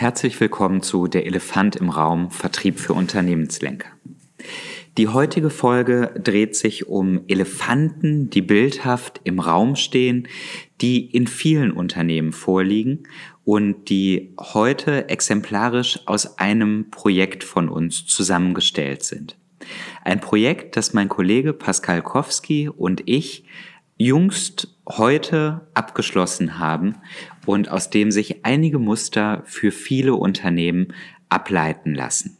Herzlich willkommen zu Der Elefant im Raum Vertrieb für Unternehmenslenker. Die heutige Folge dreht sich um Elefanten, die bildhaft im Raum stehen, die in vielen Unternehmen vorliegen und die heute exemplarisch aus einem Projekt von uns zusammengestellt sind. Ein Projekt, das mein Kollege Pascal Kowski und ich jüngst heute abgeschlossen haben und aus dem sich einige Muster für viele Unternehmen ableiten lassen.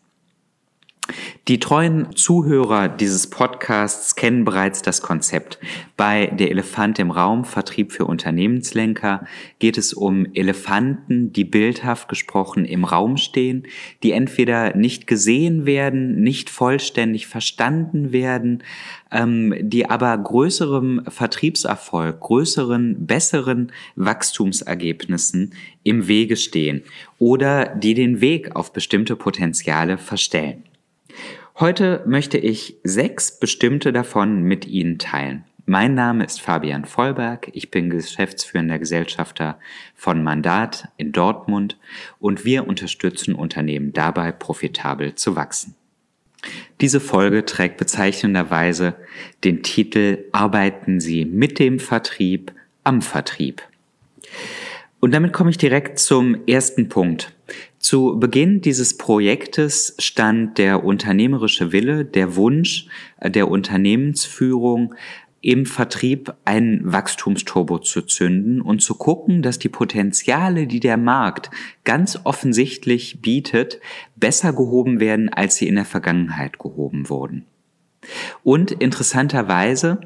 Die treuen Zuhörer dieses Podcasts kennen bereits das Konzept. Bei Der Elefant im Raum, Vertrieb für Unternehmenslenker, geht es um Elefanten, die bildhaft gesprochen im Raum stehen, die entweder nicht gesehen werden, nicht vollständig verstanden werden, ähm, die aber größerem Vertriebserfolg, größeren, besseren Wachstumsergebnissen im Wege stehen oder die den Weg auf bestimmte Potenziale verstellen. Heute möchte ich sechs bestimmte davon mit Ihnen teilen. Mein Name ist Fabian Vollberg, ich bin geschäftsführender Gesellschafter von Mandat in Dortmund und wir unterstützen Unternehmen dabei, profitabel zu wachsen. Diese Folge trägt bezeichnenderweise den Titel Arbeiten Sie mit dem Vertrieb am Vertrieb. Und damit komme ich direkt zum ersten Punkt. Zu Beginn dieses Projektes stand der unternehmerische Wille, der Wunsch äh, der Unternehmensführung, im Vertrieb ein Wachstumsturbo zu zünden und zu gucken, dass die Potenziale, die der Markt ganz offensichtlich bietet, besser gehoben werden, als sie in der Vergangenheit gehoben wurden. Und interessanterweise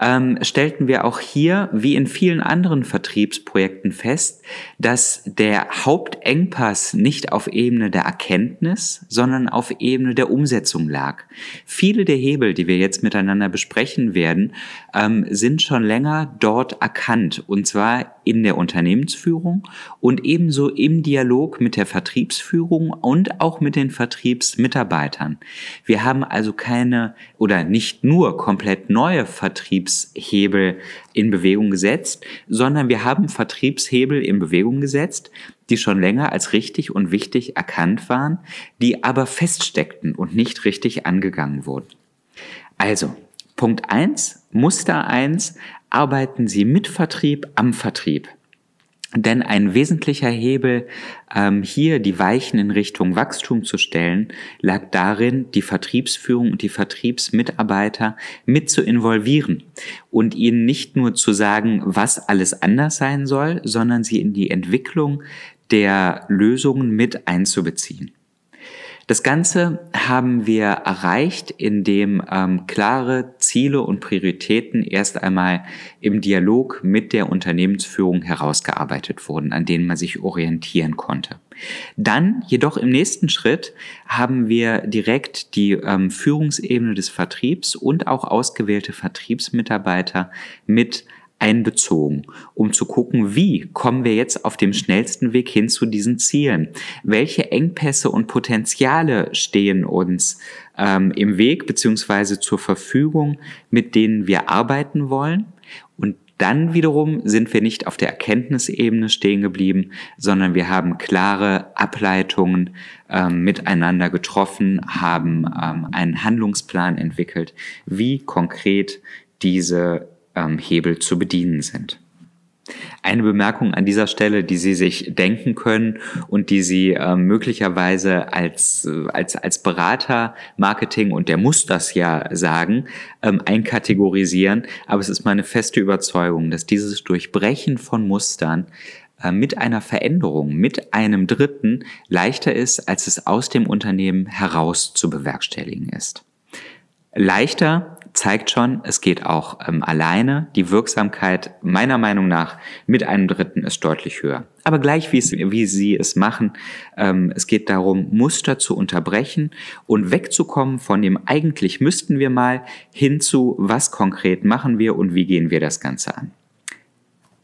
ähm, stellten wir auch hier, wie in vielen anderen Vertriebsprojekten fest, dass der Hauptengpass nicht auf Ebene der Erkenntnis, sondern auf Ebene der Umsetzung lag. Viele der Hebel, die wir jetzt miteinander besprechen werden, ähm, sind schon länger dort erkannt, und zwar in der Unternehmensführung und ebenso im Dialog mit der Vertriebsführung und auch mit den Vertriebsmitarbeitern. Wir haben also keine oder nicht nur komplett neue Vertriebs Vertriebshebel in Bewegung gesetzt, sondern wir haben Vertriebshebel in Bewegung gesetzt, die schon länger als richtig und wichtig erkannt waren, die aber feststeckten und nicht richtig angegangen wurden. Also, Punkt eins, Muster eins: arbeiten Sie mit Vertrieb am Vertrieb. Denn ein wesentlicher Hebel, ähm, hier die Weichen in Richtung Wachstum zu stellen, lag darin, die Vertriebsführung und die Vertriebsmitarbeiter mit zu involvieren und ihnen nicht nur zu sagen, was alles anders sein soll, sondern sie in die Entwicklung der Lösungen mit einzubeziehen. Das Ganze haben wir erreicht, indem ähm, klare Ziele und Prioritäten erst einmal im Dialog mit der Unternehmensführung herausgearbeitet wurden, an denen man sich orientieren konnte. Dann jedoch im nächsten Schritt haben wir direkt die ähm, Führungsebene des Vertriebs und auch ausgewählte Vertriebsmitarbeiter mit einbezogen, um zu gucken, wie kommen wir jetzt auf dem schnellsten Weg hin zu diesen Zielen? Welche Engpässe und Potenziale stehen uns ähm, im Weg beziehungsweise zur Verfügung, mit denen wir arbeiten wollen? Und dann wiederum sind wir nicht auf der Erkenntnisebene stehen geblieben, sondern wir haben klare Ableitungen ähm, miteinander getroffen, haben ähm, einen Handlungsplan entwickelt, wie konkret diese ähm, Hebel zu bedienen sind. Eine Bemerkung an dieser Stelle, die Sie sich denken können und die Sie äh, möglicherweise als, äh, als, als Berater Marketing, und der muss das ja sagen, ähm, einkategorisieren. Aber es ist meine feste Überzeugung, dass dieses Durchbrechen von Mustern äh, mit einer Veränderung, mit einem Dritten leichter ist, als es aus dem Unternehmen heraus zu bewerkstelligen ist. Leichter, zeigt schon, es geht auch ähm, alleine. Die Wirksamkeit meiner Meinung nach mit einem Dritten ist deutlich höher. Aber gleich wie, es, wie Sie es machen, ähm, es geht darum, Muster zu unterbrechen und wegzukommen von dem eigentlich müssten wir mal hin zu was konkret machen wir und wie gehen wir das Ganze an.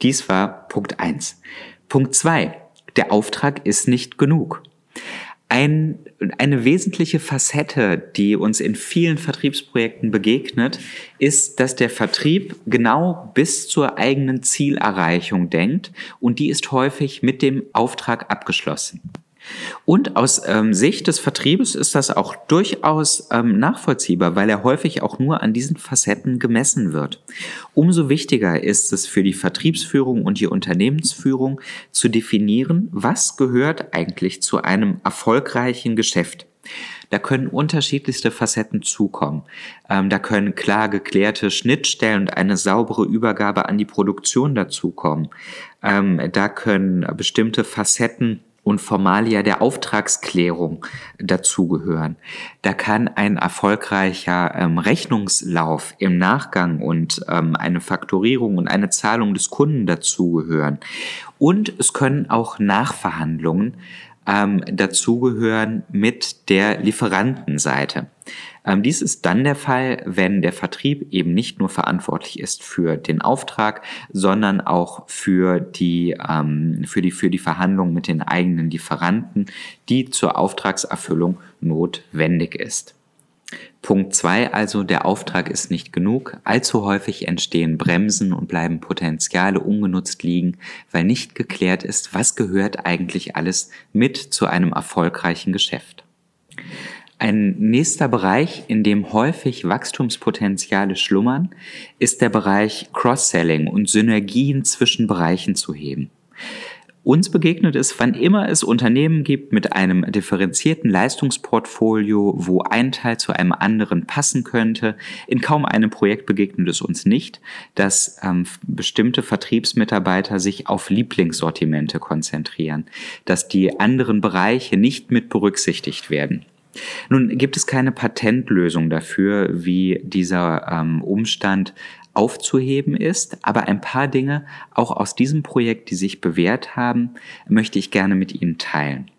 Dies war Punkt eins. Punkt zwei: Der Auftrag ist nicht genug. Ein, eine wesentliche Facette, die uns in vielen Vertriebsprojekten begegnet, ist, dass der Vertrieb genau bis zur eigenen Zielerreichung denkt und die ist häufig mit dem Auftrag abgeschlossen. Und aus ähm, Sicht des Vertriebes ist das auch durchaus ähm, nachvollziehbar, weil er häufig auch nur an diesen Facetten gemessen wird. Umso wichtiger ist es für die Vertriebsführung und die Unternehmensführung zu definieren, was gehört eigentlich zu einem erfolgreichen Geschäft. Da können unterschiedlichste Facetten zukommen. Ähm, da können klar geklärte Schnittstellen und eine saubere Übergabe an die Produktion dazukommen. Ähm, da können bestimmte Facetten und Formalia der Auftragsklärung dazugehören. Da kann ein erfolgreicher ähm, Rechnungslauf im Nachgang und ähm, eine Faktorierung und eine Zahlung des Kunden dazugehören. Und es können auch Nachverhandlungen ähm, dazugehören mit der Lieferantenseite. Ähm, dies ist dann der Fall, wenn der Vertrieb eben nicht nur verantwortlich ist für den Auftrag, sondern auch für die, ähm, für die, für die Verhandlungen mit den eigenen Lieferanten, die zur Auftragserfüllung notwendig ist. Punkt zwei also, der Auftrag ist nicht genug. Allzu häufig entstehen Bremsen und bleiben Potenziale ungenutzt liegen, weil nicht geklärt ist, was gehört eigentlich alles mit zu einem erfolgreichen Geschäft. Ein nächster Bereich, in dem häufig Wachstumspotenziale schlummern, ist der Bereich Cross-Selling und Synergien zwischen Bereichen zu heben. Uns begegnet es, wann immer es Unternehmen gibt mit einem differenzierten Leistungsportfolio, wo ein Teil zu einem anderen passen könnte. In kaum einem Projekt begegnet es uns nicht, dass ähm, bestimmte Vertriebsmitarbeiter sich auf Lieblingssortimente konzentrieren, dass die anderen Bereiche nicht mit berücksichtigt werden. Nun gibt es keine Patentlösung dafür, wie dieser ähm, Umstand aufzuheben ist, aber ein paar Dinge auch aus diesem Projekt, die sich bewährt haben, möchte ich gerne mit Ihnen teilen.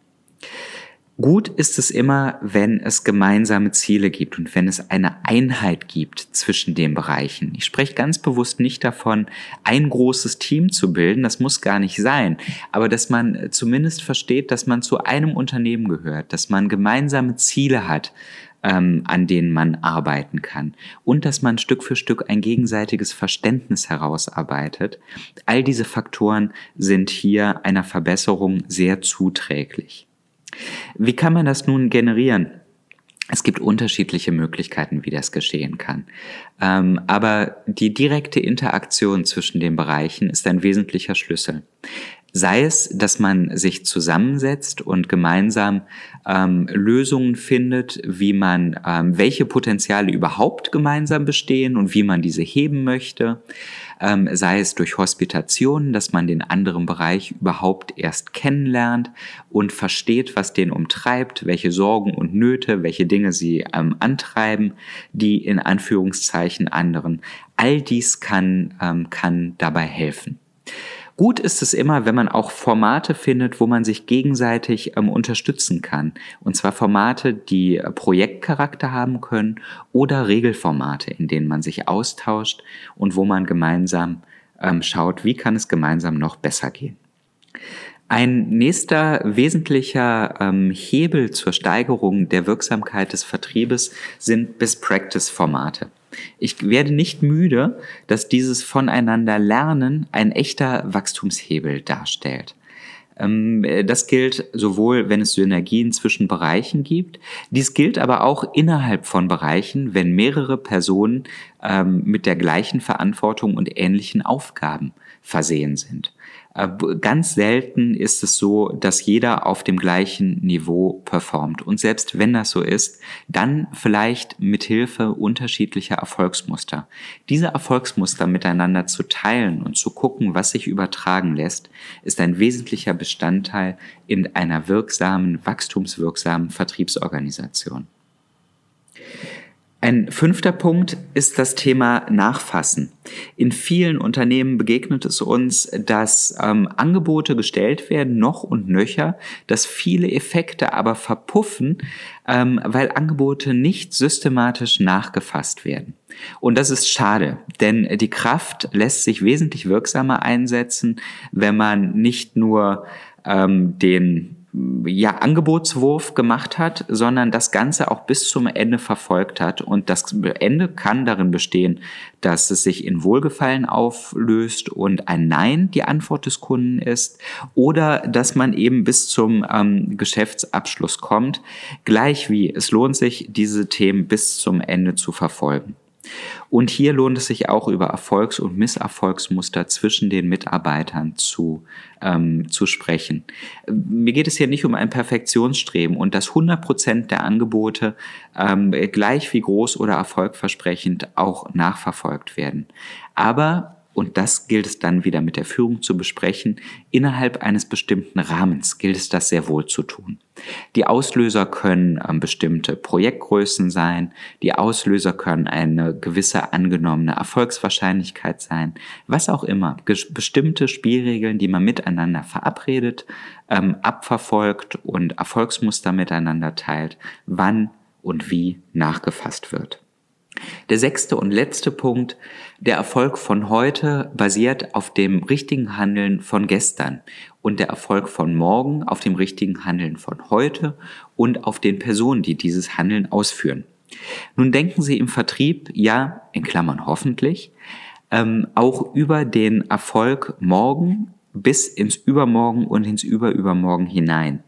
Gut ist es immer, wenn es gemeinsame Ziele gibt und wenn es eine Einheit gibt zwischen den Bereichen. Ich spreche ganz bewusst nicht davon, ein großes Team zu bilden, das muss gar nicht sein, aber dass man zumindest versteht, dass man zu einem Unternehmen gehört, dass man gemeinsame Ziele hat, ähm, an denen man arbeiten kann und dass man Stück für Stück ein gegenseitiges Verständnis herausarbeitet. All diese Faktoren sind hier einer Verbesserung sehr zuträglich. Wie kann man das nun generieren? Es gibt unterschiedliche Möglichkeiten, wie das geschehen kann. Ähm, aber die direkte Interaktion zwischen den Bereichen ist ein wesentlicher Schlüssel. Sei es, dass man sich zusammensetzt und gemeinsam ähm, Lösungen findet, wie man, ähm, welche Potenziale überhaupt gemeinsam bestehen und wie man diese heben möchte. Ähm, sei es durch Hospitation, dass man den anderen Bereich überhaupt erst kennenlernt und versteht, was den umtreibt, welche Sorgen und Nöte, welche Dinge sie ähm, antreiben, die in Anführungszeichen anderen. All dies kann, ähm, kann dabei helfen. Gut ist es immer, wenn man auch Formate findet, wo man sich gegenseitig ähm, unterstützen kann. Und zwar Formate, die äh, Projektcharakter haben können oder Regelformate, in denen man sich austauscht und wo man gemeinsam ähm, schaut, wie kann es gemeinsam noch besser gehen. Ein nächster wesentlicher ähm, Hebel zur Steigerung der Wirksamkeit des Vertriebes sind Best-Practice-Formate. Ich werde nicht müde, dass dieses Voneinander Lernen ein echter Wachstumshebel darstellt. Ähm, das gilt sowohl, wenn es Synergien zwischen Bereichen gibt. Dies gilt aber auch innerhalb von Bereichen, wenn mehrere Personen ähm, mit der gleichen Verantwortung und ähnlichen Aufgaben versehen sind. Äh, ganz selten ist es so, dass jeder auf dem gleichen Niveau performt. Und selbst wenn das so ist, dann vielleicht mit Hilfe unterschiedlicher Erfolgsmuster. Diese Erfolgsmuster miteinander zu teilen und zu gucken, was sich übertragen lässt, ist ein wesentlicher Bestandteil in einer wirksamen, wachstumswirksamen Vertriebsorganisation. Ein fünfter Punkt ist das Thema Nachfassen. In vielen Unternehmen begegnet es uns, dass ähm, Angebote gestellt werden, noch und nöcher, dass viele Effekte aber verpuffen, ähm, weil Angebote nicht systematisch nachgefasst werden. Und das ist schade, denn die Kraft lässt sich wesentlich wirksamer einsetzen, wenn man nicht nur ähm, den ja, Angebotswurf gemacht hat, sondern das Ganze auch bis zum Ende verfolgt hat. Und das Ende kann darin bestehen, dass es sich in Wohlgefallen auflöst und ein Nein die Antwort des Kunden ist oder dass man eben bis zum ähm, Geschäftsabschluss kommt. Gleich wie es lohnt sich, diese Themen bis zum Ende zu verfolgen. Und hier lohnt es sich auch über Erfolgs- und Misserfolgsmuster zwischen den Mitarbeitern zu, ähm, zu sprechen. Mir geht es hier nicht um ein Perfektionsstreben und dass 100 Prozent der Angebote ähm, gleich wie groß oder erfolgversprechend auch nachverfolgt werden. Aber und das gilt es dann wieder mit der Führung zu besprechen, innerhalb eines bestimmten Rahmens gilt es das sehr wohl zu tun. Die Auslöser können ähm, bestimmte Projektgrößen sein, die Auslöser können eine gewisse angenommene Erfolgswahrscheinlichkeit sein, was auch immer. Bestimmte Spielregeln, die man miteinander verabredet, ähm, abverfolgt und Erfolgsmuster miteinander teilt, wann und wie nachgefasst wird. Der sechste und letzte Punkt, der Erfolg von heute basiert auf dem richtigen Handeln von gestern und der Erfolg von morgen auf dem richtigen Handeln von heute und auf den Personen, die dieses Handeln ausführen. Nun denken Sie im Vertrieb, ja, in Klammern hoffentlich, ähm, auch über den Erfolg morgen bis ins Übermorgen und ins Überübermorgen hinein.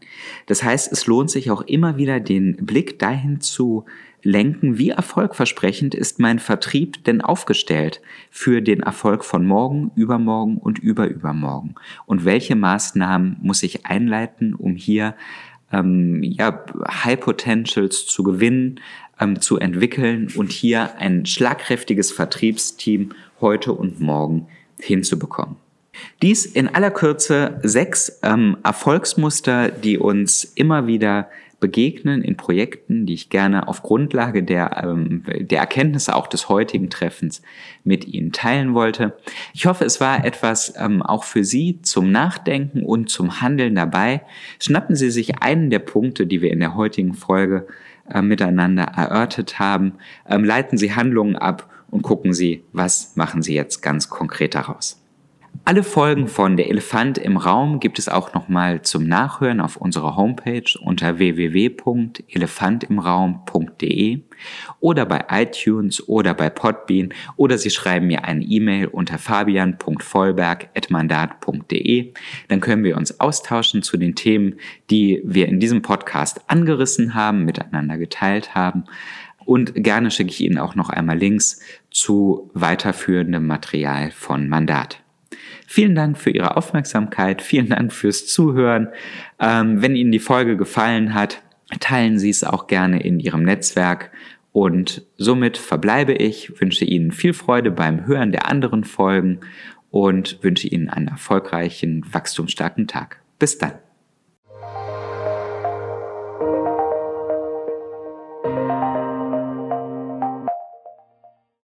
Das heißt, es lohnt sich auch immer wieder den Blick dahin zu lenken, wie erfolgversprechend ist mein Vertrieb denn aufgestellt für den Erfolg von morgen, übermorgen und überübermorgen? Und welche Maßnahmen muss ich einleiten, um hier ähm, ja, High Potentials zu gewinnen, ähm, zu entwickeln und hier ein schlagkräftiges Vertriebsteam heute und morgen hinzubekommen? Dies in aller Kürze sechs ähm, Erfolgsmuster, die uns immer wieder begegnen in Projekten, die ich gerne auf Grundlage der, ähm, der Erkenntnisse auch des heutigen Treffens mit Ihnen teilen wollte. Ich hoffe, es war etwas ähm, auch für Sie zum Nachdenken und zum Handeln dabei. Schnappen Sie sich einen der Punkte, die wir in der heutigen Folge äh, miteinander erörtert haben, ähm, leiten Sie Handlungen ab und gucken Sie, was machen Sie jetzt ganz konkret daraus. Alle Folgen von Der Elefant im Raum gibt es auch nochmal zum Nachhören auf unserer Homepage unter www.elefantimraum.de oder bei iTunes oder bei Podbean oder Sie schreiben mir eine E-Mail unter fabian.vollberg.mandat.de. Dann können wir uns austauschen zu den Themen, die wir in diesem Podcast angerissen haben, miteinander geteilt haben. Und gerne schicke ich Ihnen auch noch einmal Links zu weiterführendem Material von Mandat. Vielen Dank für Ihre Aufmerksamkeit, vielen Dank fürs Zuhören. Ähm, wenn Ihnen die Folge gefallen hat, teilen Sie es auch gerne in Ihrem Netzwerk. Und somit verbleibe ich, wünsche Ihnen viel Freude beim Hören der anderen Folgen und wünsche Ihnen einen erfolgreichen, wachstumsstarken Tag. Bis dann.